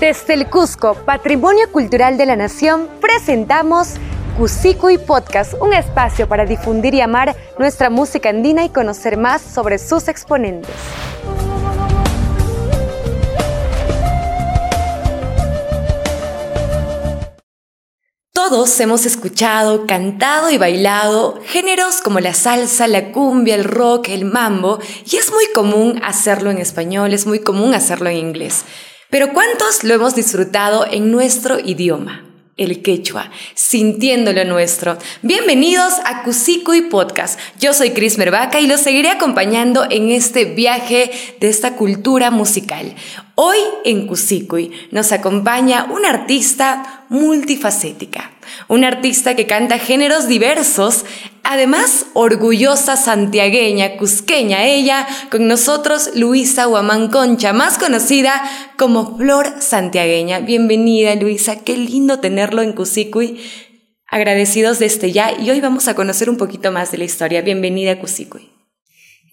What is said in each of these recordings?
Desde el Cusco, Patrimonio Cultural de la Nación, presentamos y Podcast, un espacio para difundir y amar nuestra música andina y conocer más sobre sus exponentes. Todos hemos escuchado, cantado y bailado géneros como la salsa, la cumbia, el rock, el mambo, y es muy común hacerlo en español, es muy común hacerlo en inglés. Pero ¿cuántos lo hemos disfrutado en nuestro idioma? el quechua, sintiendo lo nuestro. Bienvenidos a y Podcast. Yo soy Cris Mervaca y los seguiré acompañando en este viaje de esta cultura musical. Hoy en Cusicuy nos acompaña una artista multifacética, una artista que canta géneros diversos, además orgullosa santiagueña, cusqueña ella, con nosotros Luisa Huamán Concha, más conocida como Flor Santiagueña. Bienvenida Luisa, qué lindo tenerlo en Cusicuy. Agradecidos desde ya y hoy vamos a conocer un poquito más de la historia. Bienvenida a.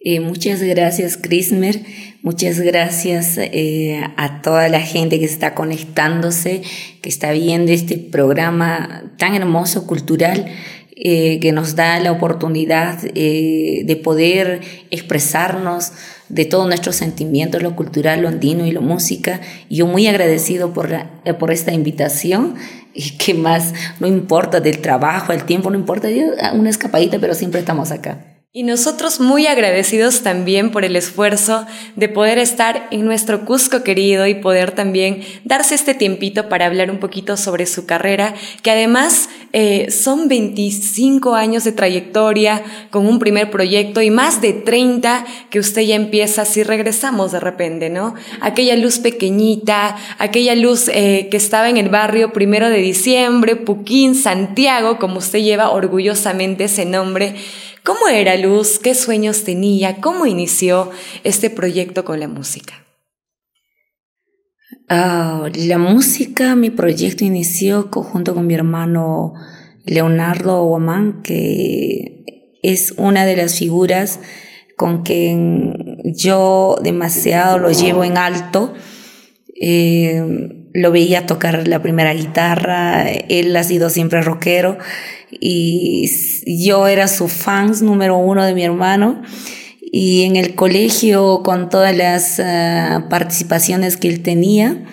Eh, muchas gracias, Crismer. Muchas gracias eh, a toda la gente que está conectándose, que está viendo este programa tan hermoso, cultural, eh, que nos da la oportunidad de poder expresarnos de todos nuestros sentimientos, lo cultural, lo andino y lo música. Yo muy agradecido por, por esta invitación y que más no importa del trabajo, el tiempo, no importa, una escapadita, pero siempre estamos acá. Y nosotros muy agradecidos también por el esfuerzo de poder estar en nuestro Cusco querido y poder también darse este tiempito para hablar un poquito sobre su carrera, que además eh, son 25 años de trayectoria con un primer proyecto y más de 30 que usted ya empieza si regresamos de repente, ¿no? Aquella luz pequeñita, aquella luz eh, que estaba en el barrio primero de diciembre, Puquín, Santiago, como usted lleva orgullosamente ese nombre ¿Cómo era Luz? ¿Qué sueños tenía? ¿Cómo inició este proyecto con la música? Ah, la música, mi proyecto inició junto con mi hermano Leonardo Guamán, que es una de las figuras con quien yo demasiado lo llevo en alto. Eh, lo veía tocar la primera guitarra, él ha sido siempre rockero y yo era su fans número uno de mi hermano. Y en el colegio con todas las ah, participaciones que él tenía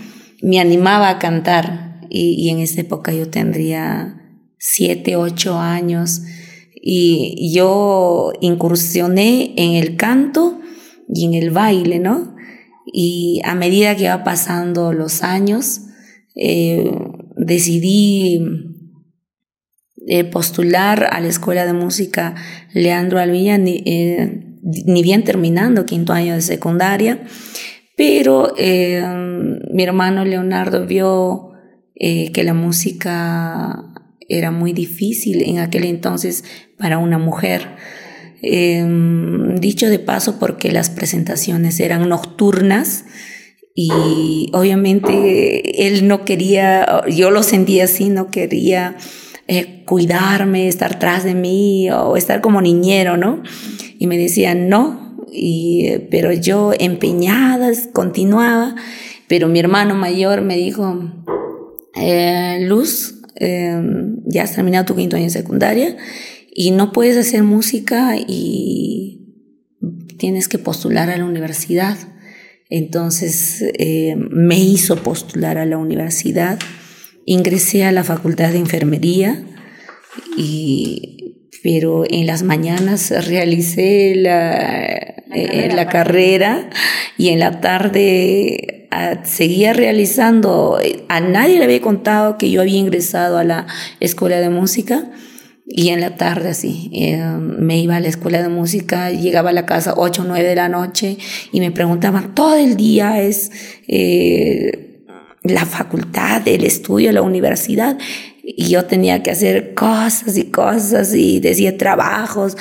me animaba a cantar. Y, en esa época yo tendría siete, ocho años. Y yo incursioné en el canto y en el baile, ¿no? Y a medida que iba pasando los años, eh, decidí eh, postular a la Escuela de Música Leandro Alvilla, ni, eh, bien terminando quinto año de secundaria, pero eh, mi hermano Leonardo vio que la música era muy difícil en aquel entonces para una mujer. dicho de paso porque las presentaciones eran nocturnas, y obviamente él no quería, yo lo sentía así, no quería eh, cuidarme, estar tras de mí o estar como niñero, ¿no? Y me decían, no, y, pero yo empeñada, continuaba, pero mi hermano mayor me dijo, eh, Luz, em, ya has terminado tu quinto año de secundaria y no puedes hacer música y tienes que postular a la universidad. Entonces eh, me hizo postular a la universidad Ingresé a la facultad de enfermería, y, pero en las mañanas realicé la, eh, la carrera y en la tarde ah, seguía realizando. A nadie le había contado que yo había ingresado a la escuela de música. Y en la tarde, así, eh, me iba a la escuela de música, llegaba a la casa 8 o 9 de la noche y me preguntaban, todo el día es eh, la facultad, el estudio, la universidad. Y yo tenía que hacer cosas y cosas y decía trabajos.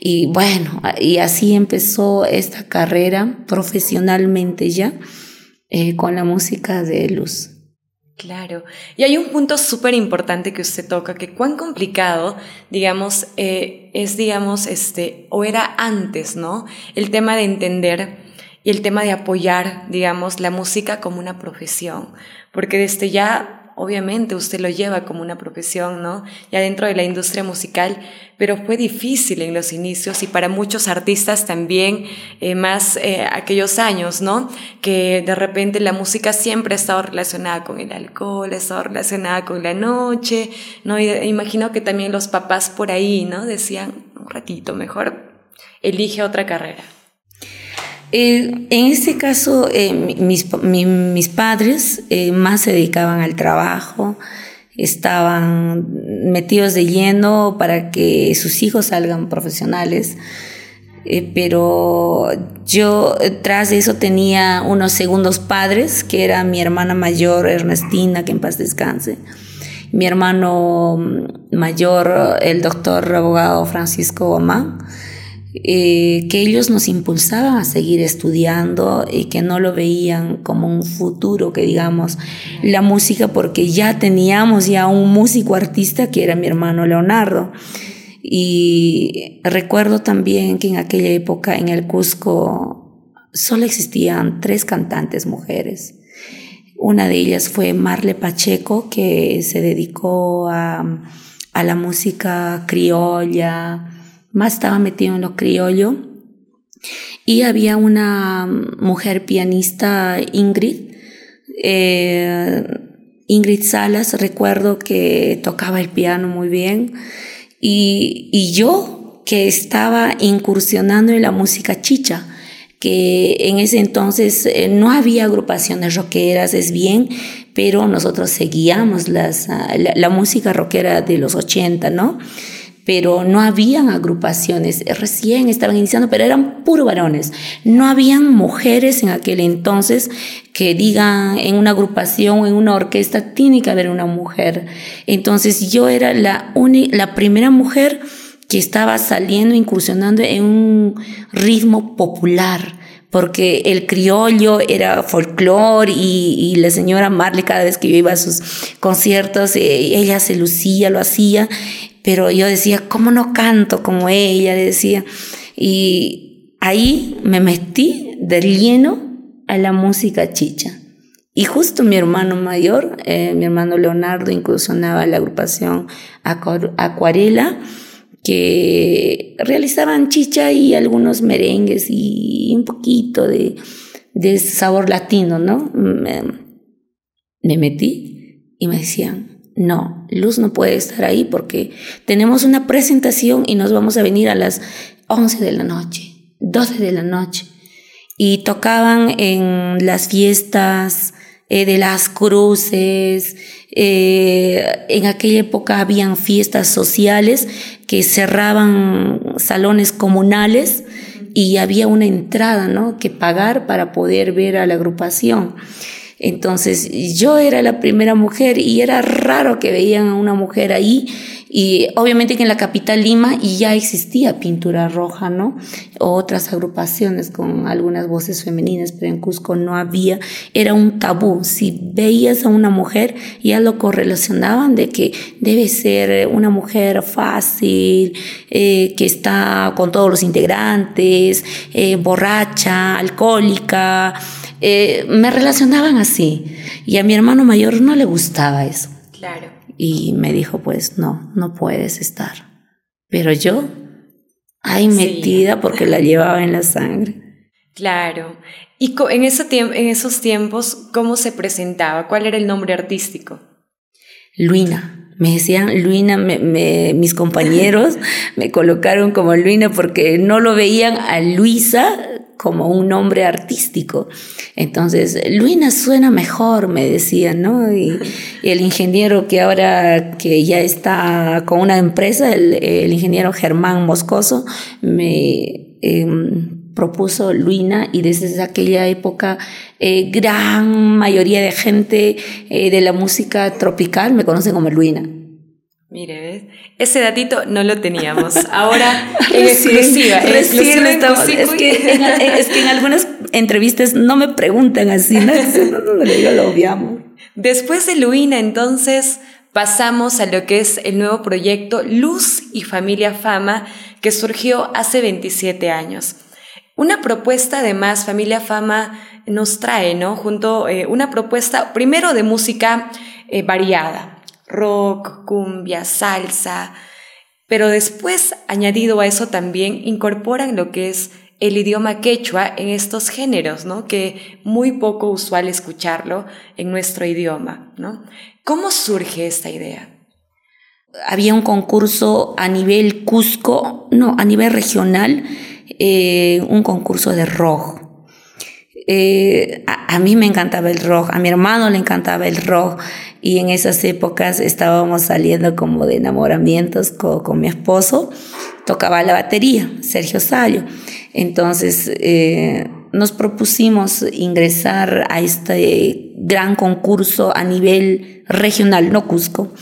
Y bueno, y así empezó esta carrera profesionalmente ya eh, con la música de luz. Claro, y hay un punto súper importante que usted toca, que cuán complicado, digamos, eh, es, digamos, este, o era antes, ¿no? El tema de entender y el tema de apoyar, digamos, la música como una profesión, porque desde ya obviamente usted lo lleva como una profesión, ¿no? Ya dentro de la industria musical, pero fue difícil en los inicios y para muchos artistas también, eh, más eh, aquellos años, ¿no? Que de repente la música siempre ha estado relacionada con el alcohol, ha estado relacionada con la noche, ¿no? Y imagino que también los papás por ahí, ¿no? Decían, un ratito, mejor elige otra carrera. Eh, en este caso, eh, mis, mis, padres eh, más se dedicaban al trabajo, estaban metidos de lleno para que sus hijos salgan profesionales, pero yo tras de eso tenía unos segundos padres, que era mi hermana mayor Ernestina, que en paz descanse, mi hermano mayor, el doctor abogado Francisco Omán, eh, que ellos nos impulsaban a seguir estudiando y que no lo veían como un futuro, que digamos, la música, porque ya teníamos ya un músico artista que era mi hermano Leonardo. Y recuerdo también que en aquella época en el Cusco solo existían tres cantantes mujeres. Una de ellas fue Marle Pacheco, que se dedicó a, a la música criolla, más estaba metido en lo criollo. Y había una mujer pianista, Ingrid, eh, Ingrid Salas, recuerdo que tocaba el piano muy bien. Y, y yo que estaba incursionando en la música chicha, que en ese entonces eh, no había agrupaciones rockeras, es bien, pero nosotros seguíamos las, la, la música rockera de los 80, ¿no? Pero no habían agrupaciones, recién estaban iniciando, pero eran puro varones. No habían mujeres en aquel entonces que digan en una agrupación en una orquesta tiene que haber una mujer. Entonces yo era la, la primera mujer que estaba saliendo, incursionando en un ritmo popular porque el criollo era folclore y, y, la señora Marley cada vez que yo iba a sus conciertos, eh, ella se lucía, lo hacía, pero yo decía, ¿cómo no canto como ella? Decía. Y ahí me metí de lleno a la música chicha. Y justo mi hermano mayor, eh, mi hermano Leonardo, incursionaba la agrupación Acuarela, que realizaban chicha y algunos merengues y un poquito de, de sabor latino, ¿no? Me, me metí y me decían, no, Luz no puede estar ahí porque tenemos una presentación y nos vamos a venir a las 11 de la noche, 12 de la noche. Y tocaban en las fiestas eh, de las cruces, eh, en aquella época habían fiestas sociales que cerraban salones comunales y había una entrada, ¿no? Que pagar para poder ver a la agrupación. Entonces yo era la primera mujer y era raro que veían a una mujer ahí y obviamente que en la capital Lima ya existía pintura roja, ¿no? Otras agrupaciones con algunas voces femeninas, pero en Cusco no había, era un tabú. Si veías a una mujer ya lo correlacionaban de que debe ser una mujer fácil, eh, que está con todos los integrantes, eh, borracha, alcohólica. Eh, me relacionaban así. Y a mi hermano mayor no le gustaba eso. Claro. Y me dijo, pues no, no puedes estar. Pero yo, ahí metida porque la llevaba en la sangre. Claro. ¿Y en, ese en esos tiempos cómo se presentaba? ¿Cuál era el nombre artístico? Luina. Me decían Luina, mis compañeros me colocaron como Luina porque no lo veían a Luisa como un nombre artístico. Entonces, Luina suena mejor, me decían, ¿no? Y, el ingeniero que ahora que ya está con una empresa, el, ingeniero Germán Moscoso, me em, propuso Luina y desde aquella época eh, gran mayoría de gente eh, de la música tropical me conoce como Luina. Mire, ¿ves? Ese datito no lo teníamos. Ahora en exclusiva. Recién estamos, es, que en, es, que en, algunas entrevistas no me preguntan así, ¿no? lo obviamos. Después de Luina, entonces, pasamos a lo que es el nuevo proyecto Luz y Familia Fama, que surgió hace 27 años. Una propuesta además, Familia Fama nos trae, ¿no? Junto eh, una propuesta primero de música eh, variada, rock, cumbia, salsa, pero después, añadido a eso también, incorporan lo que es el idioma quechua en estos géneros, ¿no? Que muy poco usual escucharlo en nuestro idioma, ¿no? ¿Cómo surge esta idea? Había un concurso a nivel Cusco, no, a nivel regional, eh, un concurso de rock. Eh, a, mí me encantaba el rock, a mi hermano le encantaba el rock y en esas épocas estábamos saliendo como de enamoramientos con, con mi esposo, tocaba la batería, Sergio Salio. Entonces eh, nos propusimos ingresar a este gran concurso a nivel regional, no Cusco.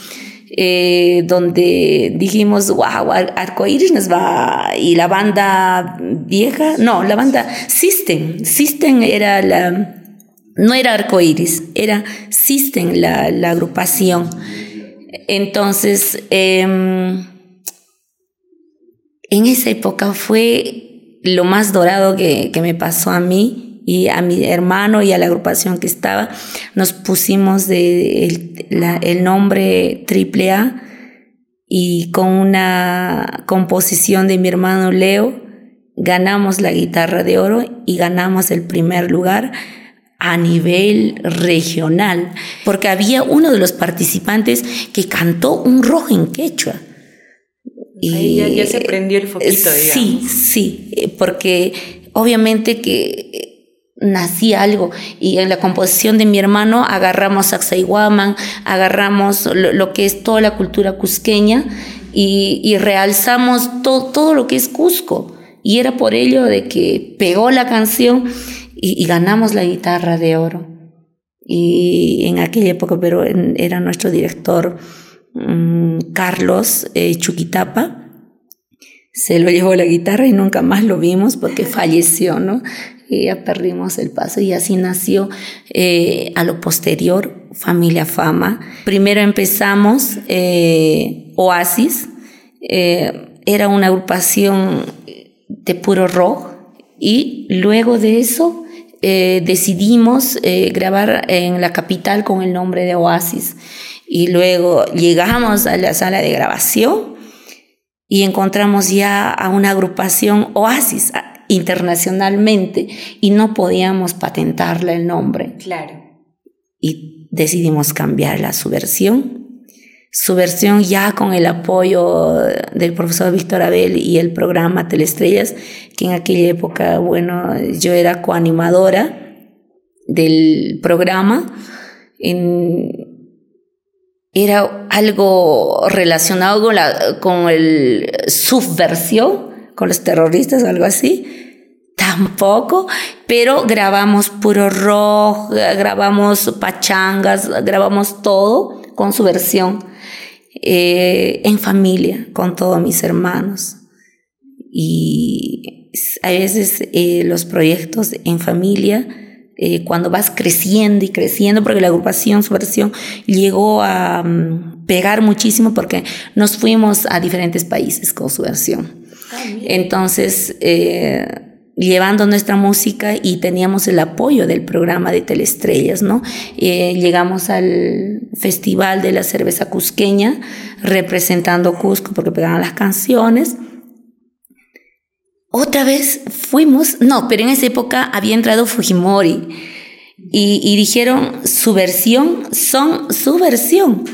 Eh, donde dijimos, wow, Arcoiris nos va, y la banda vieja, no, la banda System, System era la, no era Arcoiris, era System la, la agrupación. Entonces, em, en esa época fue lo más dorado que, que me pasó a mí y a mi hermano y a la agrupación que estaba, nos pusimos de el, nombre Triple A y con una composición de mi hermano Leo ganamos la guitarra de oro y ganamos el primer lugar a nivel regional, porque había uno de los participantes que cantó un rojo en quechua. Y ya, se prendió el foquito, Sí, sí, porque obviamente que nacía algo. Y en la composición de mi hermano agarramos Sacsayhuaman, agarramos lo, que es toda la cultura cusqueña y, realzamos todo lo que es Cusco. Y era por ello de que pegó la canción y, ganamos la guitarra de oro. Y en aquella época, pero era nuestro director mm, Carlos eh, Chuquitapa se lo llevó la guitarra y nunca más lo vimos porque falleció, ¿no? Y ya perdimos el paso y así nació eh, a lo posterior Familia Fama. Primero empezamos eh, Oasis, eh, era una agrupación de puro rock y luego de eso decidimos grabar en la capital con el nombre de Oasis y luego llegamos a la sala de grabación y encontramos ya a una agrupación Oasis, internacionalmente y no podíamos patentarle el nombre. Claro. Y decidimos cambiarla su versión. Su versión ya con el apoyo del profesor Víctor Abel y el programa Telestrellas, que en aquella época, bueno, yo era coanimadora del programa. era algo relacionado con, la, con el subversión, con los terroristas, algo así tampoco, pero grabamos puro rock, grabamos pachangas, grabamos todo con su versión eh, en familia, con todos mis hermanos. Y a veces eh, los proyectos en familia, eh, cuando vas creciendo y creciendo, porque la agrupación, su versión, llegó a mm, pegar muchísimo porque nos fuimos a diferentes países con su versión. Ah, Entonces, llevando nuestra música y teníamos el apoyo del programa de Telestrellas, ¿no? Eh, llegamos al Festival de la Cerveza Cusqueña representando Cusco porque pegaban las canciones. Otra vez fuimos, no, pero en esa época había entrado Fujimori y, y dijeron su versión son su versión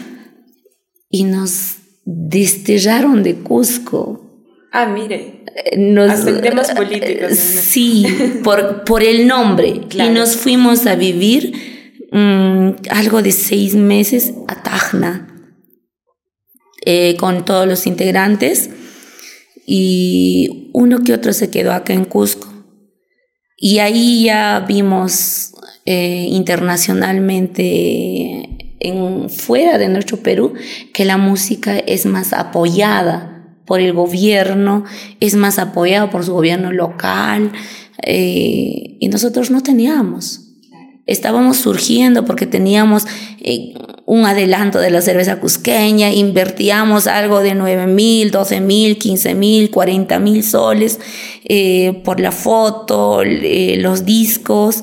y nos desterraron de Cusco. Ah, mire. Nos, temas políticos. Sí, por, por el nombre. Y nos fuimos a vivir mm, algo de seis meses a Tacna eh, con todos los integrantes y uno que otro se quedó acá en Cusco. Y ahí ya vimos eh, internacionalmente en, fuera de nuestro Perú que la música es más apoyada por el gobierno, es más apoyado por su gobierno local, eh, y nosotros no teníamos. Estábamos surgiendo porque teníamos eh, un adelanto de la cerveza cusqueña, invertíamos algo de 9 mil, 12 mil, 15 mil, 40 mil soles eh, por la foto, los discos.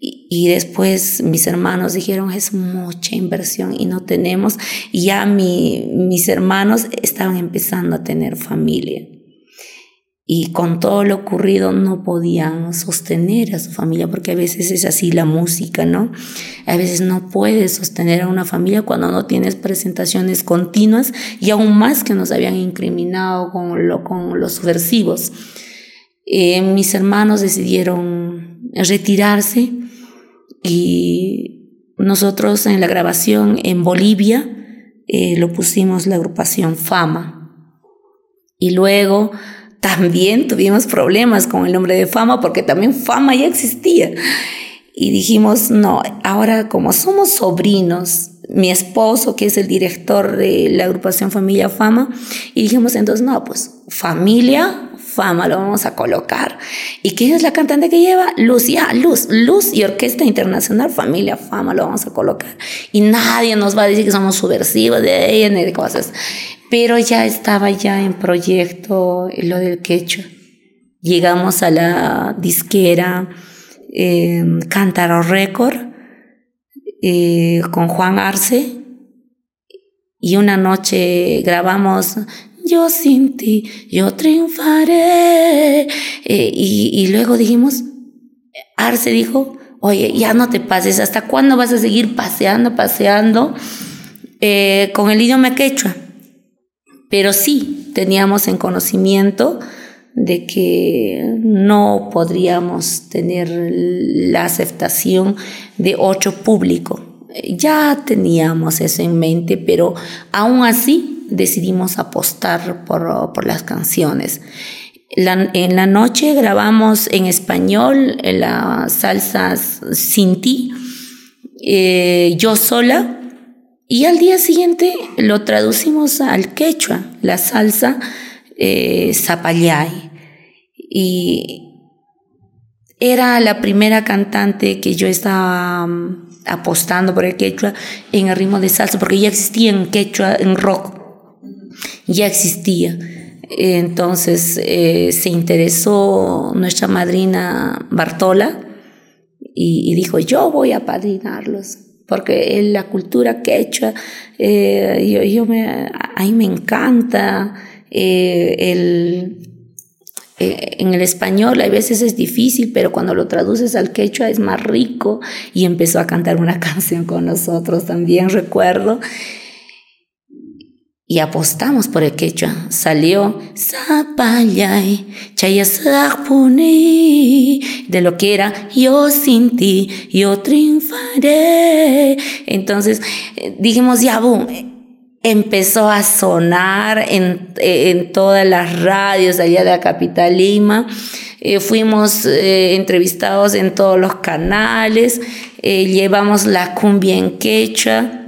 Y, después mis hermanos dijeron, es mucha inversión y no tenemos. Y ya mi, mis hermanos estaban empezando a tener familia y con todo lo ocurrido no podían sostener a su familia, porque a veces es así la música, ¿no? A veces no puedes sostener a una familia cuando no tienes presentaciones continuas y aún más que nos habían incriminado con, lo, con los subversivos. Eh, mis hermanos decidieron retirarse y nosotros en la grabación en Bolivia eh, lo pusimos la agrupación Fama. Y luego también tuvimos problemas con el nombre de fama porque también fama ya existía. Y dijimos, no, ahora como somos sobrinos, mi esposo, que es el director de la agrupación Familia Fama, y dijimos entonces, no, pues familia Fama lo vamos a colocar. ¿Y quién es la cantante que lleva? Luz, ya, Luz, Luz y Orquesta Internacional Familia Fama lo vamos a colocar. Y nadie nos va a decir que somos subversivos de ella ni de cosas pero ya estaba ya en proyecto lo del quechua. Llegamos a la disquera eh, Cántaro Record eh, con Juan Arce y una noche grabamos Yo sin ti, yo triunfaré. Eh, y, luego dijimos, Arce dijo, oye, ya no te pases, ¿hasta cuándo vas a seguir paseando, paseando eh, con el idioma quechua? pero sí teníamos en conocimiento de que no podríamos tener la aceptación de ocho público. Ya teníamos eso en mente, pero aún así decidimos apostar por, las canciones. en la noche grabamos en español las salsas Sin ti, eh, yo sola, y al día siguiente lo traducimos al quechua, la salsa eh. Y era la primera cantante que yo estaba mm, apostando por el quechua en el ritmo de salsa, porque ya existía en quechua, en rock, ya existía. Entonces eh, se interesó nuestra madrina Bartola y, dijo, yo voy a padrinarlos porque la cultura quechua, eh, yo, yo me encanta. Eh, el, eh, en el español a veces es difícil, pero cuando lo traduces al quechua es más rico y empezó a cantar una canción con nosotros también, recuerdo y apostamos por el quechua. Salió Zapallay, de lo que era yo sin ti, yo triunfaré. Entonces eh, dijimos, ya, boom. Empezó a sonar en, en todas las radios allá de la capital Lima. Eh, fuimos eh, entrevistados en todos los canales. llevamos la cumbia en quechua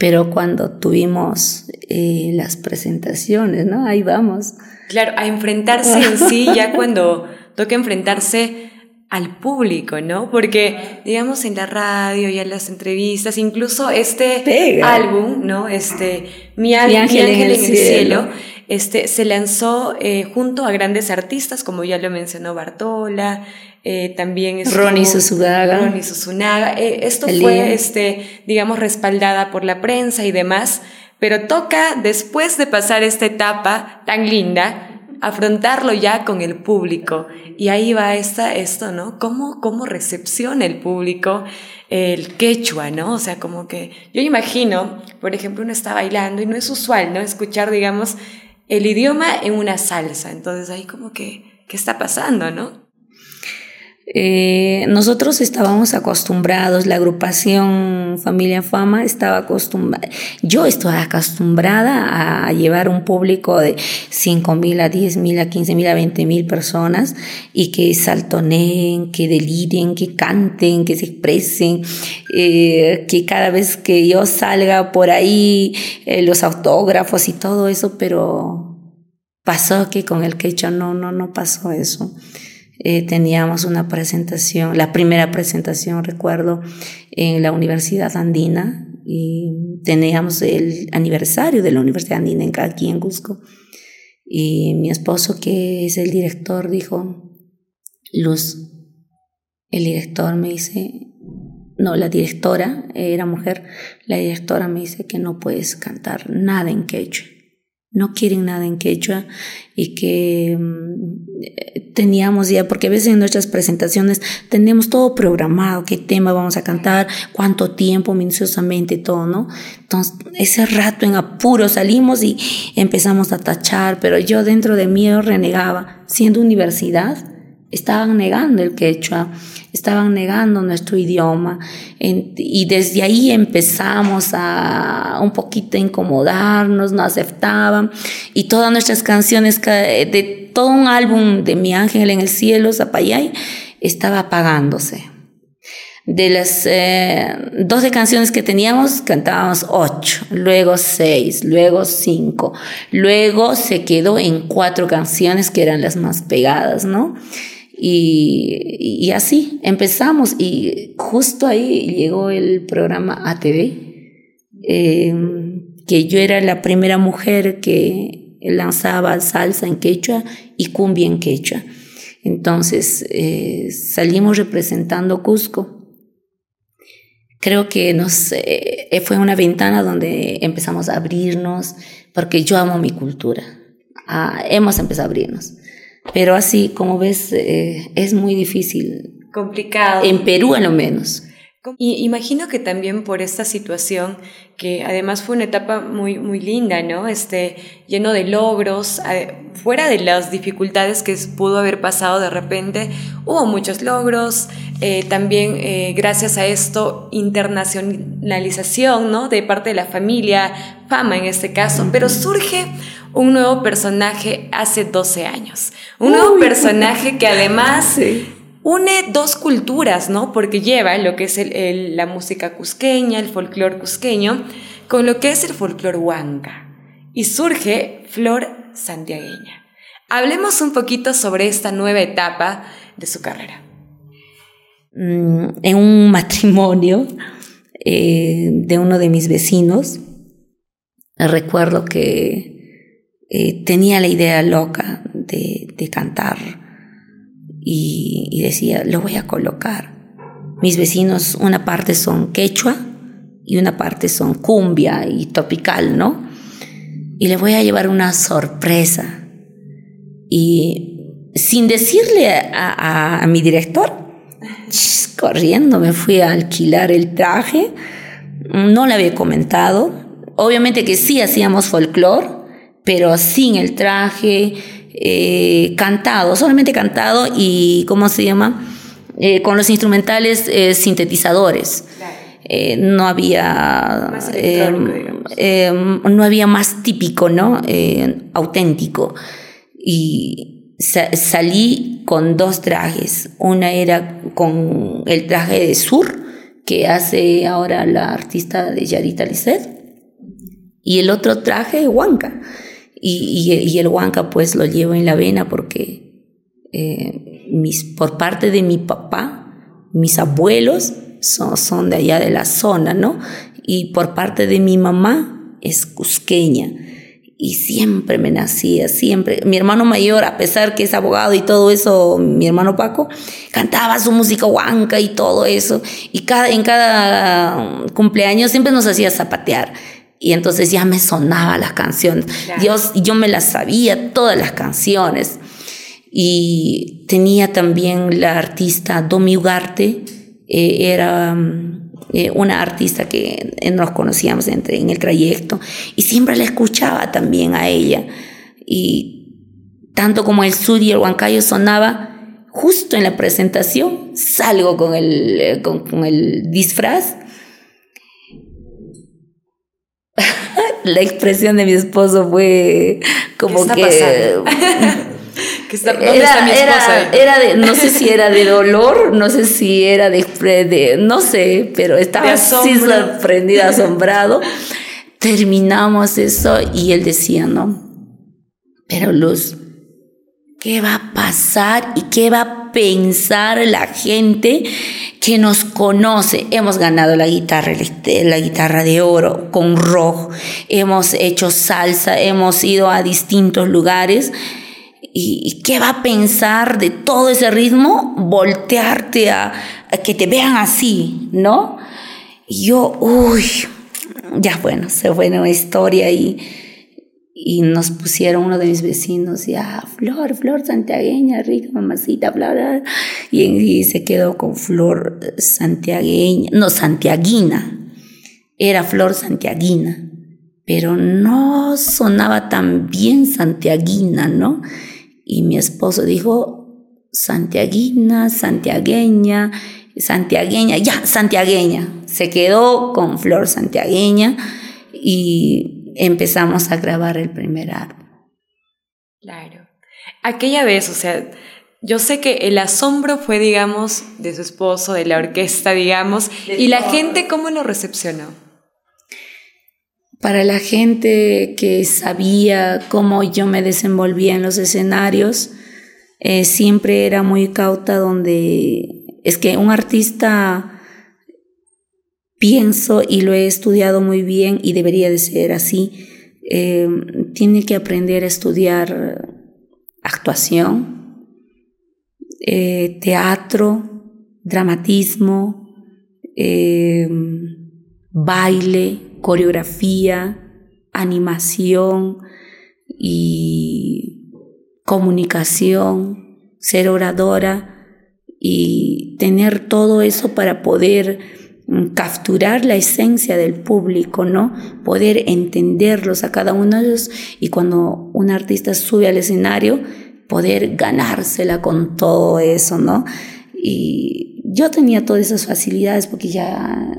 pero cuando tuvimos eh, las presentaciones, ¿no? Ahí vamos. Claro, a enfrentarse en sí, ya cuando toca enfrentarse al público, ¿no? Porque, digamos, en la radio y en las entrevistas, incluso este álbum, ¿no? Este, Mi, ángel, en el, cielo, este, se lanzó eh, junto a grandes artistas, como ya lo mencionó Bartola, eh, también Ronnie Susunaga. Ronnie Susunaga. Eh, esto fue, este, digamos, respaldada por la prensa y demás, pero toca, después de pasar esta etapa tan linda, afrontarlo ya con el público. Y ahí va esta, esto, ¿no? ¿Cómo, cómo recepciona el público el quechua, ¿no? O sea, como que yo imagino, por ejemplo, uno está bailando y no es usual, ¿no? Escuchar, digamos, el idioma en una salsa. Entonces ahí como que, ¿qué está pasando, no? Eh, nosotros estábamos acostumbrados, la agrupación Familia Fama estaba acostumbrada, yo estaba acostumbrada a llevar un público de 5 mil a 10 mil a 15 mil a 20 mil personas y que saltoneen, que deliren, que canten, que se expresen, eh, que cada vez que yo salga por ahí, eh, los autógrafos y todo eso, pero pasó que con el quechua no, no, no pasó eso. Eh, teníamos una presentación, la primera presentación, recuerdo, en la Universidad Andina y teníamos el aniversario de la Universidad Andinenca aquí en Cusco. Y mi esposo, que es el director, dijo, Luz, el director me dice, no, la directora era mujer, la directora me dice que no puedes cantar nada en quechua no quieren nada en quechua y que mm, teníamos ya, porque a veces en nuestras presentaciones tenemos todo programado, qué tema vamos a cantar, cuánto tiempo, minuciosamente, todo, ¿no? Entonces, ese rato en apuro salimos y empezamos a tachar, pero yo dentro de mí renegaba, siendo universidad, estaban negando el quechua, estaban negando nuestro idioma y desde ahí empezamos a un poquito incomodarnos, no aceptaban y todas nuestras canciones de todo un álbum de Mi Ángel en el Cielo, Zapayay, estaba apagándose. De las eh, 12 canciones que teníamos, cantábamos 8, luego 6, luego 5, luego se quedó en cuatro canciones que eran las más pegadas, ¿no? Y, así empezamos y justo ahí llegó el programa ATV, eh, que yo era la primera mujer que lanzaba salsa en quechua y cumbia en quechua. Entonces eh, salimos representando Cusco. Creo que nos, eh, fue una ventana donde empezamos a abrirnos, porque yo amo mi cultura. Ah, hemos empezado a abrirnos. Pero así, como ves, eh, es muy difícil. Complicado. En Perú, a lo menos. Y imagino que también por esta situación, que además fue una etapa muy, muy linda, ¿no? Este, lleno de logros, fuera de las dificultades que pudo haber pasado de repente, hubo muchos logros, eh, también eh, gracias a esto, internacionalización, ¿no? De parte de la familia, fama en este caso, pero surge un nuevo personaje hace 12 años. Un nuevo personaje que además une dos culturas, ¿no? Porque lleva lo que es la música cusqueña, el folclore cusqueño, con lo que es el folclore huanca. Y surge Flor Santiagueña. Hablemos un poquito sobre esta nueva etapa de su carrera. Mm, en un matrimonio eh, de uno de mis vecinos, recuerdo que eh, tenía la idea loca de, cantar y, decía, lo voy a colocar. Mis vecinos, una parte son quechua y una parte son cumbia y tropical, ¿no? Y le voy a llevar una sorpresa. Y sin decirle a, mi director, corriendo me fui a alquilar el traje, no le había comentado, obviamente que sí hacíamos folclore, pero sin el traje, eh, cantado, solamente cantado y, ¿cómo se llama? Eh, con los instrumentales eh, sintetizadores. no había no había más típico, ¿no? auténtico. Y salí con dos trajes. Una era con el traje de sur que hace ahora la artista de Yarita Lisset y el otro traje Huanca. Y, el huanca pues lo llevo en la vena porque eh, mis, por parte de mi papá, mis abuelos son, son de allá de la zona, ¿no? Y por parte de mi mamá es cusqueña. Y siempre me nacía, siempre. Mi hermano mayor, a pesar que es abogado y todo eso, mi hermano Paco, cantaba su música huanca y todo eso. Y cada, en cada cumpleaños siempre nos hacía zapatear y entonces ya me sonaba las canciones. Dios, yo me las sabía, todas las canciones. Y tenía también la artista Domi Ugarte, eh, era mm, eh, una artista que nos conocíamos entre, en el trayecto, y siempre la escuchaba también a ella. Y tanto como el sur y el huancayo sonaba, justo en la presentación salgo con el, eh, con el disfraz la expresión de mi esposo fue como que... está, era, mi era, de, no sé si era de dolor, no sé si era de, de no sé, pero estaba así sorprendido, asombrado. Terminamos eso y él decía, ¿no? Pero Luz, ¿qué va a pasar y qué va a pensar la gente que nos conoce? Hemos ganado la guitarra, la guitarra de oro con rojo, hemos hecho salsa, hemos ido a distintos lugares. ¿Y qué va a pensar de todo ese ritmo? Voltearte a, a que te vean así, ¿no? Y yo, uy, ya bueno, se fue una historia y, y nos pusieron uno de mis vecinos, ya, Flor, Flor santiagueña, rica mamacita, bla, bla, y, y se quedó con Flor santiagueña, no, santiaguina, era Flor santiaguina, pero no sonaba tan bien santiaguina, ¿no? Y mi esposo dijo, santiaguina, santiagueña, santiagueña, ya, santiagueña. Se quedó con Flor santiagueña y empezamos a grabar el primer álbum. Claro. Aquella vez, o sea, yo sé que el asombro fue, digamos, de su esposo, de la orquesta, digamos, y la gente, ¿cómo lo recepcionó? Para la gente que sabía cómo yo me desenvolvía en los escenarios, eh, siempre era muy cauta donde es que un artista pienso y lo he estudiado muy bien y debería de ser así, eh, tiene que aprender a estudiar actuación, eh, teatro, dramatismo, eh, baile, coreografía, animación y comunicación, ser oradora y tener todo eso para poder capturar la esencia del público, ¿no? Poder entenderlos a cada uno de ellos y cuando un artista sube al escenario, poder ganársela con todo eso, ¿no? Y yo tenía todas esas facilidades porque ya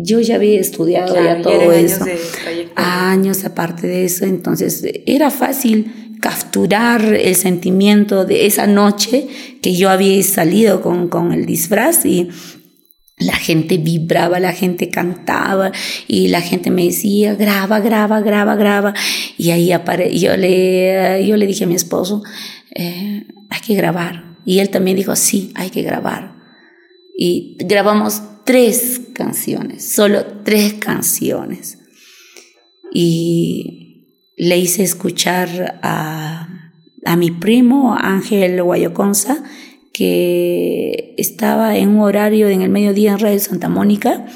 yo ya había estudiado ya todo eso. años aparte de eso, entonces era fácil capturar el sentimiento de esa noche que yo había salido con, con el disfraz y la gente vibraba, la gente cantaba y la gente me decía, graba, graba, graba, graba. Y ahí apare yo, le, yo le dije a mi esposo, eh, hay que grabar. Y él también dijo, sí, hay que grabar. Y grabamos tres canciones, solo tres canciones. Y le hice escuchar a, a mi primo Ángel Guayoconza, que estaba en un horario en el mediodía en Radio Santa Mónica,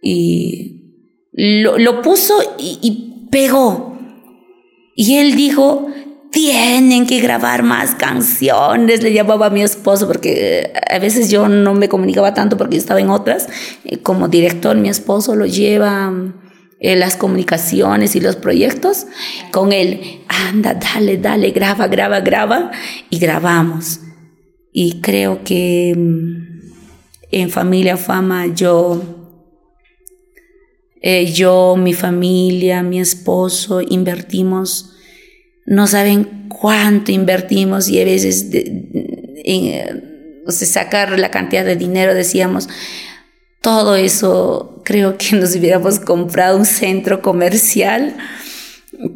y lo, lo puso y, y pegó. Y él dijo, tienen que grabar más canciones, le llamaba a mi esposo, porque a veces yo no me comunicaba tanto porque estaba en otras. Como director, mi esposo lo lleva eh, las comunicaciones y los proyectos con él. Anda, dale, dale, graba, graba, graba y grabamos. Y creo que mm, en Familia Fama yo, eh, yo, mi familia, mi esposo, invertimos, no saben cuánto invertimos y a veces en, sacar la cantidad de dinero decíamos, todo eso creo que nos hubiéramos comprado un centro comercial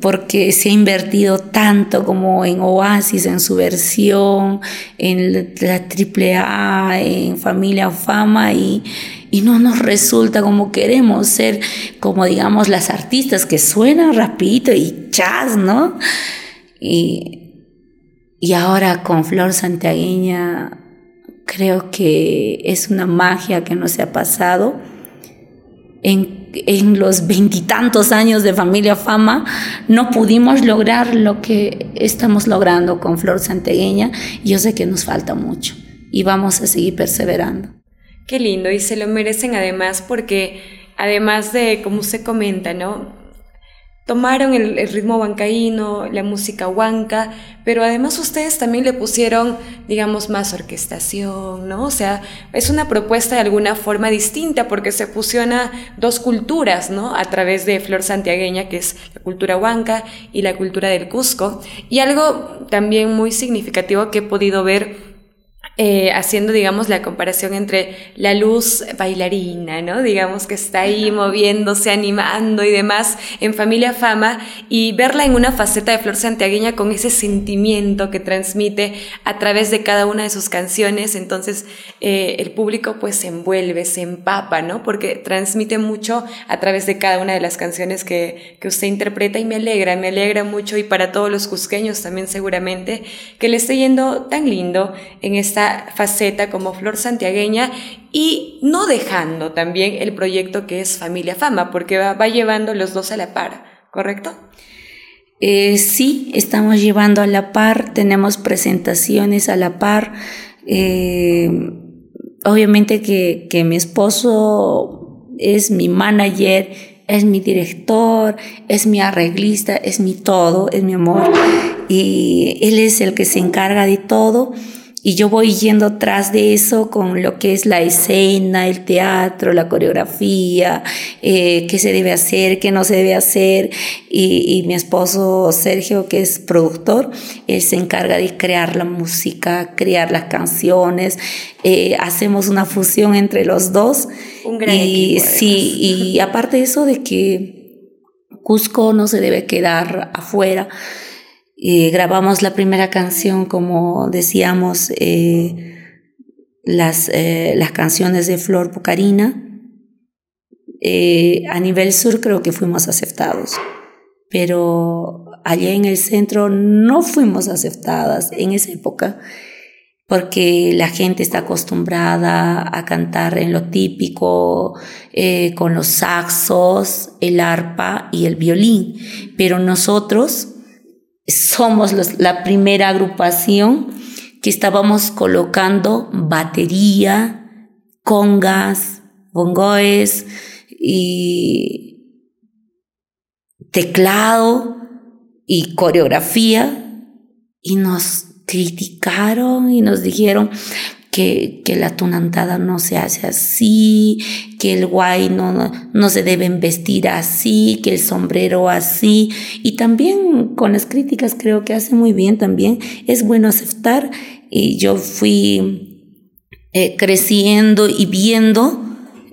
porque se ha invertido tanto como en Oasis, en su versión, en la AAA, en Familia Fama y, y no nos resulta como queremos ser, como digamos las artistas que suenan rapidito y chas, ¿no? Y, y ahora con Flor Santiagueña Creo que es una magia que nos ha pasado. En, en los veintitantos años de Familia Fama no pudimos lograr lo que estamos logrando con Flor Santegueña. Yo sé que nos falta mucho y vamos a seguir perseverando. Qué lindo y se lo merecen además porque además de, como usted comenta, ¿no? Tomaron el, ritmo huancaíno, la música huanca, pero además ustedes también le pusieron, digamos, más orquestación, ¿no? O sea, es una propuesta de alguna forma distinta porque se fusiona dos culturas, ¿no? A través de Flor Santiagueña, que es la cultura huanca y la cultura del Cusco. Y algo también muy significativo que he podido ver eh, haciendo, digamos, la comparación entre la luz bailarina, ¿no? Digamos que está ahí moviéndose, animando y demás en Familia Fama y verla en una faceta de Flor Santiagueña con ese sentimiento que transmite a través de cada una de sus canciones. Entonces, eh, el público pues se envuelve, se empapa, ¿no? Porque transmite mucho a través de cada una de las canciones que, que usted interpreta y me alegra, me alegra mucho y para todos los cusqueños también seguramente que le esté yendo tan lindo en esta faceta como Flor Santiagueña y no dejando también el proyecto que es Familia Fama, porque va, llevando los dos a la par, ¿correcto? Eh, sí, estamos llevando a la par, tenemos presentaciones a la par. Eh, obviamente que, que mi esposo es mi manager, es mi director, es mi arreglista, es mi todo, es mi amor. Y él es el que se encarga de todo y yo voy yendo tras de eso con lo que es la escena, el teatro, la coreografía, eh, qué se debe hacer, qué no se debe hacer. Y, mi esposo Sergio, que es productor, él se encarga de crear la música, crear las canciones. Eh, hacemos una fusión entre los dos. Un gran y, equipo, Sí, y aparte de eso de que Cusco no se debe quedar afuera grabamos la primera canción, como decíamos, eh, las, eh, las canciones de Flor Pucarina. Eh, a nivel sur creo que fuimos aceptados, pero allá en el centro no fuimos aceptadas en esa época porque la gente está acostumbrada a cantar en lo típico, con los saxos, el arpa y el violín, pero nosotros somos la primera agrupación que estábamos colocando batería, congas, bongoes y teclado y coreografía. Y nos criticaron y nos dijeron que, que, la tunantada no se hace así, que el guay no, no, se deben vestir así, que el sombrero así. Y también con las críticas creo que hace muy bien también. Es bueno aceptar. Y yo fui eh, creciendo y viendo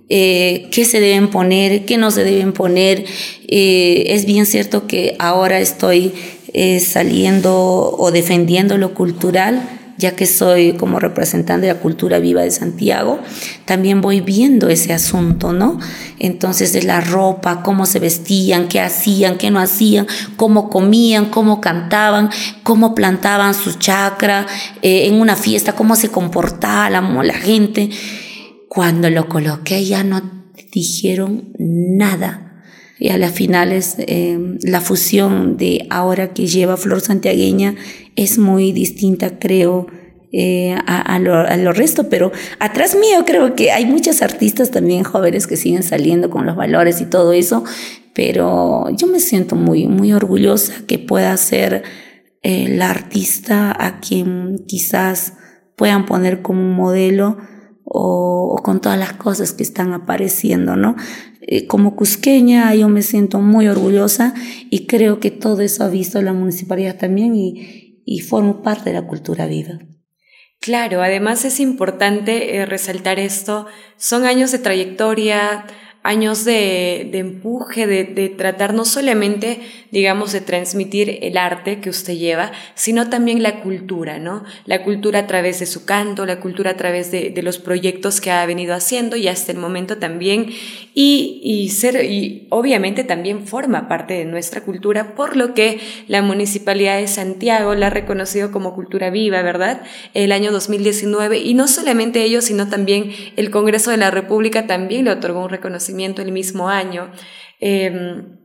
eh, qué se deben poner, qué no se deben poner. Eh, es bien cierto que ahora estoy saliendo o defendiendo lo cultural ya que soy como representante de la cultura viva de Santiago, también voy viendo ese asunto, ¿no? Entonces de la ropa, cómo se vestían, qué hacían, qué no hacían, cómo comían, cómo cantaban, cómo plantaban su chakra eh, en una fiesta, cómo se comportaba la, la gente. Cuando lo coloqué ya no dijeron nada y a las finales eh, la fusión de ahora que lleva Flor Santiagueña es muy distinta, creo, eh, a, lo, a, lo, resto, pero atrás mío creo que hay muchas artistas también jóvenes que siguen saliendo con los valores y todo eso, pero yo me siento muy, muy orgullosa que pueda ser eh, la artista a quien quizás puedan poner como modelo o, con todas las cosas que están apareciendo, ¿no? Eh, como cusqueña yo me siento muy orgullosa y creo que todo eso ha visto la municipalidad también y, y formo parte de la cultura viva. Claro, además es importante eh, resaltar esto, son años de trayectoria, años de, empuje, de, tratar no solamente, digamos, de transmitir el arte que usted lleva, sino también la cultura, ¿no? La cultura a través de su canto, la cultura a través de, los proyectos que ha venido haciendo y hasta el momento también, y, y, ser, y obviamente también forma parte de nuestra cultura, por lo que la Municipalidad de Santiago la ha reconocido como cultura viva, ¿verdad? El año 2019, y no solamente ellos, sino también el Congreso de la República también le otorgó un reconocimiento el mismo año. Em,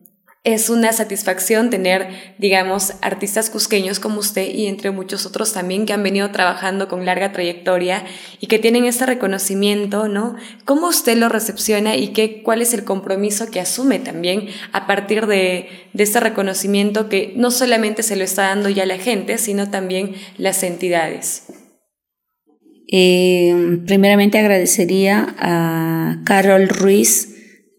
es una satisfacción tener, digamos, artistas cusqueños como usted y entre muchos otros también que han venido trabajando con larga trayectoria y que tienen este reconocimiento, ¿no? ¿Cómo usted lo recepciona y qué, cuál es el compromiso que asume también a partir de, este reconocimiento que no solamente se lo está dando ya la gente, sino también las entidades? Eh, primeramente agradecería a Carol Ruiz,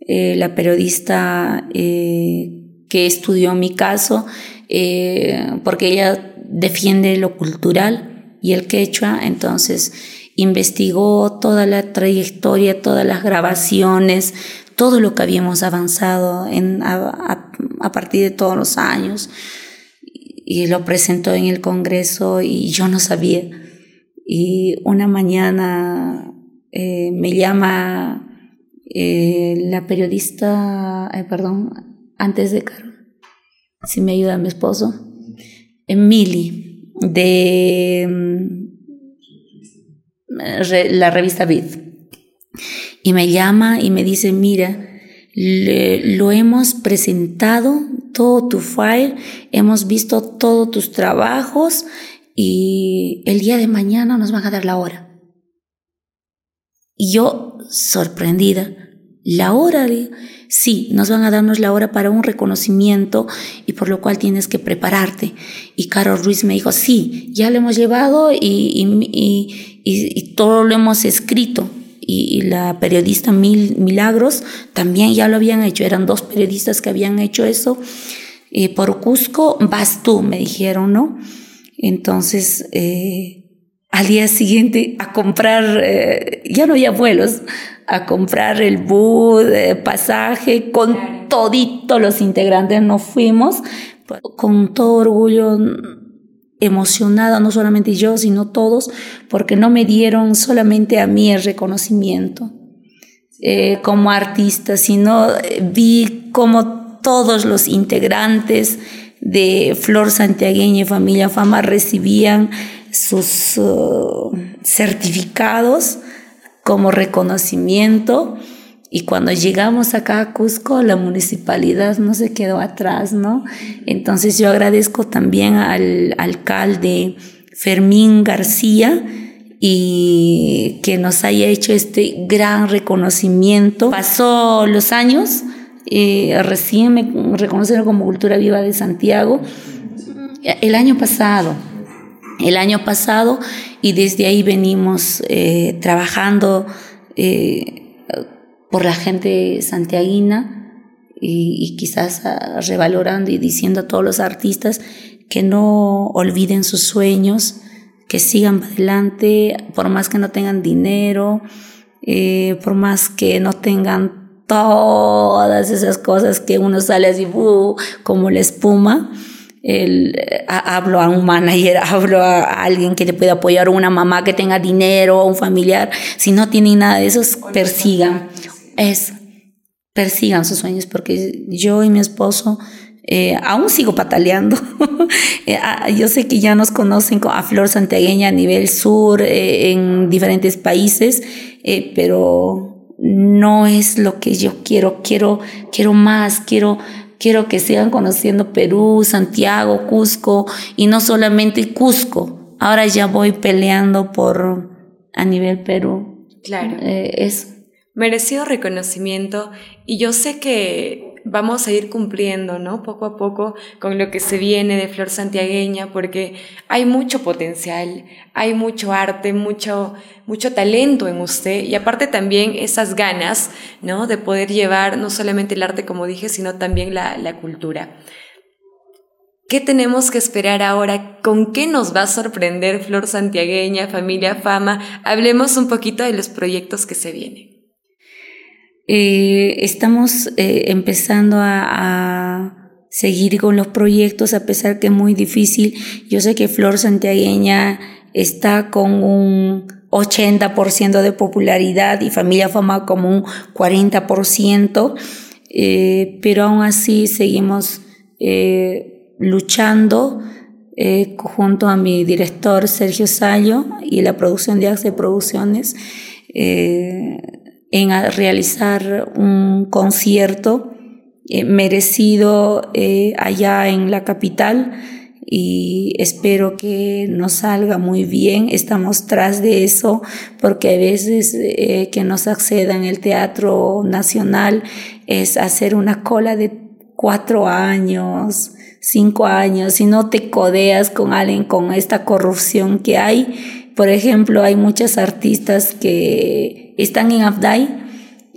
eh, la periodista eh, estudió mi caso, eh, porque ella defiende lo cultural y el quechua, entonces investigó toda la trayectoria, todas las grabaciones, todo lo que habíamos avanzado a, partir de todos los años y lo presentó en el Congreso y yo no sabía. Y una mañana eh, me llama eh, la periodista, perdón, antes de Carol, si me ayuda mi esposo, Emily, de mm, la revista Vid. Y me llama y me dice, mira, lo hemos presentado, todo tu file, hemos visto todos tus trabajos y el día de mañana nos van a dar la hora. Y yo, sorprendida, la hora de, sí, nos van a darnos la hora para un reconocimiento y por lo cual tienes que prepararte. Y Carol Ruiz me dijo, sí, ya lo hemos llevado y, y, y, todo lo hemos escrito. Y, la periodista Mil, Milagros también ya lo habían hecho, eran dos periodistas que habían hecho eso. Eh, por Cusco, vas tú, me dijeron, ¿no? Entonces, eh, al día siguiente a comprar, eh, ya no había vuelos, a comprar el bus, eh, pasaje, con todito los integrantes nos fuimos, con todo orgullo, emocionada, no solamente yo, sino todos, porque no me dieron solamente a mí el reconocimiento eh, como artista, sino vi como todos los integrantes de Flor Santiagueña y Familia Fama recibían sus uh, certificados como reconocimiento. Y cuando llegamos acá a Cusco, la municipalidad no se quedó atrás, ¿no? Entonces yo agradezco también al alcalde Fermín García y que nos haya hecho este gran reconocimiento. Pasó los años, eh, recién me reconocieron como Cultura Viva de Santiago el año pasado el año pasado y desde ahí venimos eh, trabajando eh, por la gente santiaguina y, quizás ah, revalorando y diciendo a todos los artistas que no olviden sus sueños, que sigan adelante, por más que no tengan dinero, eh, por más que no tengan todas esas cosas que uno sale así uh, como la espuma el, hablo a un manager, hablo a alguien que te pueda apoyar, una mamá que tenga dinero, un familiar. Si no tienen nada de eso, persigan. Es, persigan sus sueños, porque yo y mi esposo eh, aún sigo pataleando. Eh, ah, yo sé que ya nos conocen a Flor Santiagueña a nivel sur, eh, en diferentes países, pero no es lo que yo quiero. Quiero, quiero más, quiero Quiero que sigan conociendo Perú, Santiago, Cusco y no solamente Cusco. Ahora ya voy peleando por a nivel Perú. Claro. Eh, es merecido reconocimiento y yo sé que vamos a ir cumpliendo, ¿no? Poco a poco con lo que se viene de Flor Santiagueña, porque hay mucho potencial, hay mucho arte, mucho, mucho talento en usted y aparte también esas ganas, ¿no? De poder llevar no solamente el arte, como dije, sino también la, la cultura. ¿Qué tenemos que esperar ahora? ¿Con qué nos va a sorprender Flor Santiagueña, Familia Fama? Hablemos un poquito de los proyectos que se vienen. Eh, estamos eh, empezando a, seguir con los proyectos a pesar que es muy difícil. Yo sé que Flor Santiagueña está con un 80% de popularidad y Familia Fama como un 40%, eh, pero aún así seguimos luchando junto a mi director Sergio Sallo y la producción de Axe Producciones en realizar un concierto eh, merecido eh, allá en la capital y espero que nos salga muy bien. Estamos tras de eso porque a veces eh, que nos acceda en el Teatro Nacional es hacer una cola de cuatro años, cinco años, si no te codeas con alguien con esta corrupción que hay. Por ejemplo, hay muchas artistas que están en Afdai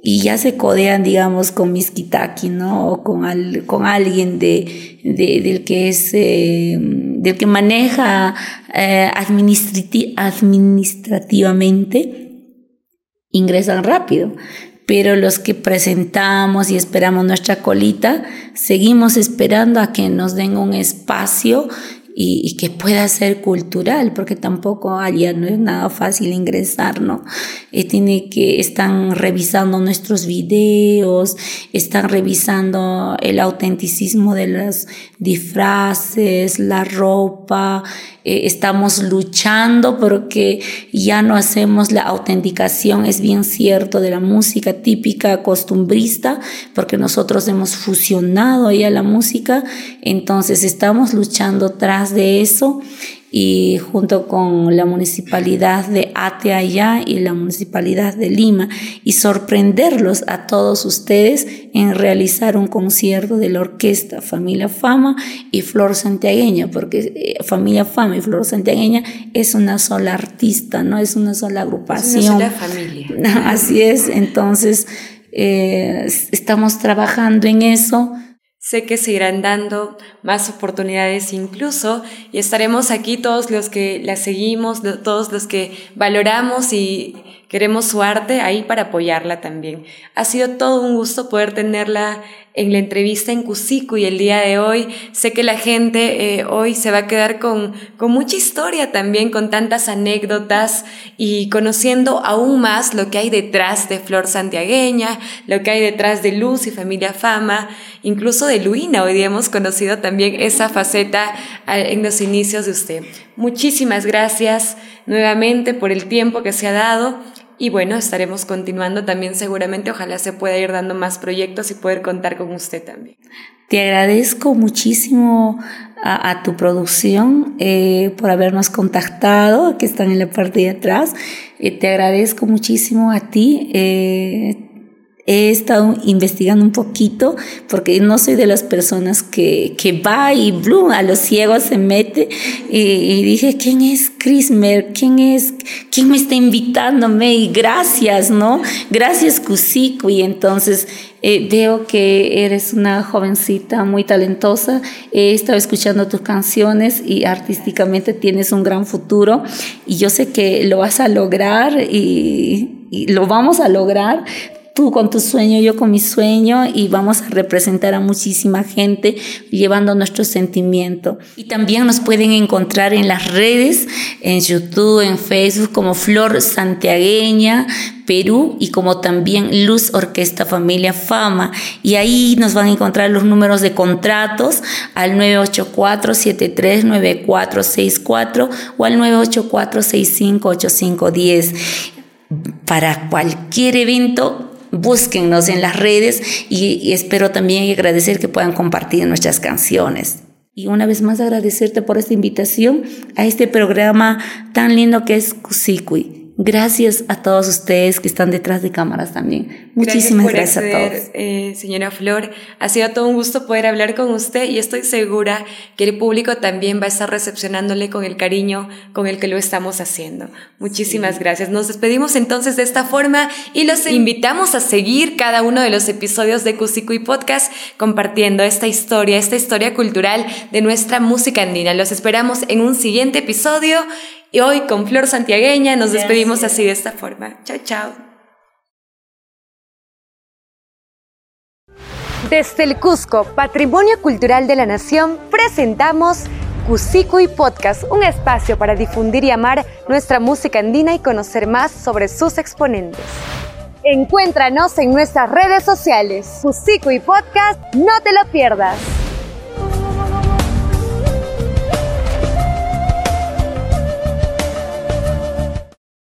y ya se codean, digamos, con Miskitaki, ¿no? O con, con alguien de, del que es eh, del que maneja eh, administrativamente, ingresan rápido. Pero los que presentamos y esperamos nuestra colita, seguimos esperando a que nos den un espacio y, que pueda ser cultural, porque tampoco allá no es nada fácil ingresar, ¿no? Eh, tiene que, están revisando nuestros videos, están revisando el autenticismo de los disfraces, la ropa, eh, estamos luchando porque ya no hacemos la autenticación, es bien cierto, de la música típica costumbrista, porque nosotros hemos fusionado ya la música, entonces estamos luchando tras de eso y junto con la municipalidad de Ateaya y la municipalidad de Lima y sorprenderlos a todos ustedes en realizar un concierto de la orquesta Familia Fama y Flor Santiagueña, porque eh, Familia Fama y Flor Santiagueña es una sola artista, no es una sola agrupación. Es una sola familia. Así es, entonces eh, estamos trabajando en eso Sé que se irán dando más oportunidades incluso y estaremos aquí todos los que la seguimos, todos los que valoramos y queremos su arte ahí para apoyarla también. Ha sido todo un gusto poder tenerla en la entrevista en Cusico y el día de hoy sé que la gente eh, hoy se va a quedar con, con mucha historia también, con tantas anécdotas y conociendo aún más lo que hay detrás de Flor Santiagueña, lo que hay detrás de Luz y Familia Fama, incluso de Luina. Hoy día hemos conocido también esa faceta en los inicios de usted. Muchísimas gracias nuevamente por el tiempo que se ha dado y bueno, estaremos continuando también seguramente. Ojalá se pueda ir dando más proyectos y poder contar con usted también. Te agradezco muchísimo a, tu producción eh, por habernos contactado, que están en la parte de atrás. Eh, te agradezco muchísimo a ti. Eh, he estado investigando un poquito porque no soy de las personas que, que va y blum, a los ciegos se mete y, dije, ¿quién es Crismer? ¿Quién es? ¿Quién me está invitándome? Y gracias, ¿no? Gracias Cusico y entonces eh, veo que eres una jovencita muy talentosa, he estado escuchando tus canciones y artísticamente tienes un gran futuro y yo sé que lo vas a lograr y, y lo vamos a lograr tú con tu sueño, yo con mi sueño y vamos a representar a muchísima gente llevando nuestro sentimiento. Y también nos pueden encontrar en las redes, en YouTube, en Facebook como Flor Santiagueña, Perú y como también Luz Orquesta Familia Fama. Y ahí nos van a encontrar los números de contratos al 984-739464 o al 984-658510. Para cualquier evento búsquennos en las redes y, espero también agradecer que puedan compartir nuestras canciones. Y una vez más agradecerte por esta invitación a este programa tan lindo que es Cusiqui. Gracias a todos ustedes que están detrás de cámaras también. Muchísimas gracias, a todos. Eh, señora Flor, ha sido todo un gusto poder hablar con usted y estoy segura que el público también va a estar recepcionándole con el cariño con el que lo estamos haciendo. Muchísimas gracias. Nos despedimos entonces de esta forma y los invitamos a seguir cada uno de los episodios de y Podcast compartiendo esta historia, esta historia cultural de nuestra música andina. Los esperamos en un siguiente episodio y hoy con Flor Santiagueña nos despedimos así de esta forma. Chao, chao. Desde el Cusco, Patrimonio Cultural de la Nación, presentamos y Podcast, un espacio para difundir y amar nuestra música andina y conocer más sobre sus exponentes. Encuéntranos en nuestras redes sociales. y Podcast, no te lo pierdas.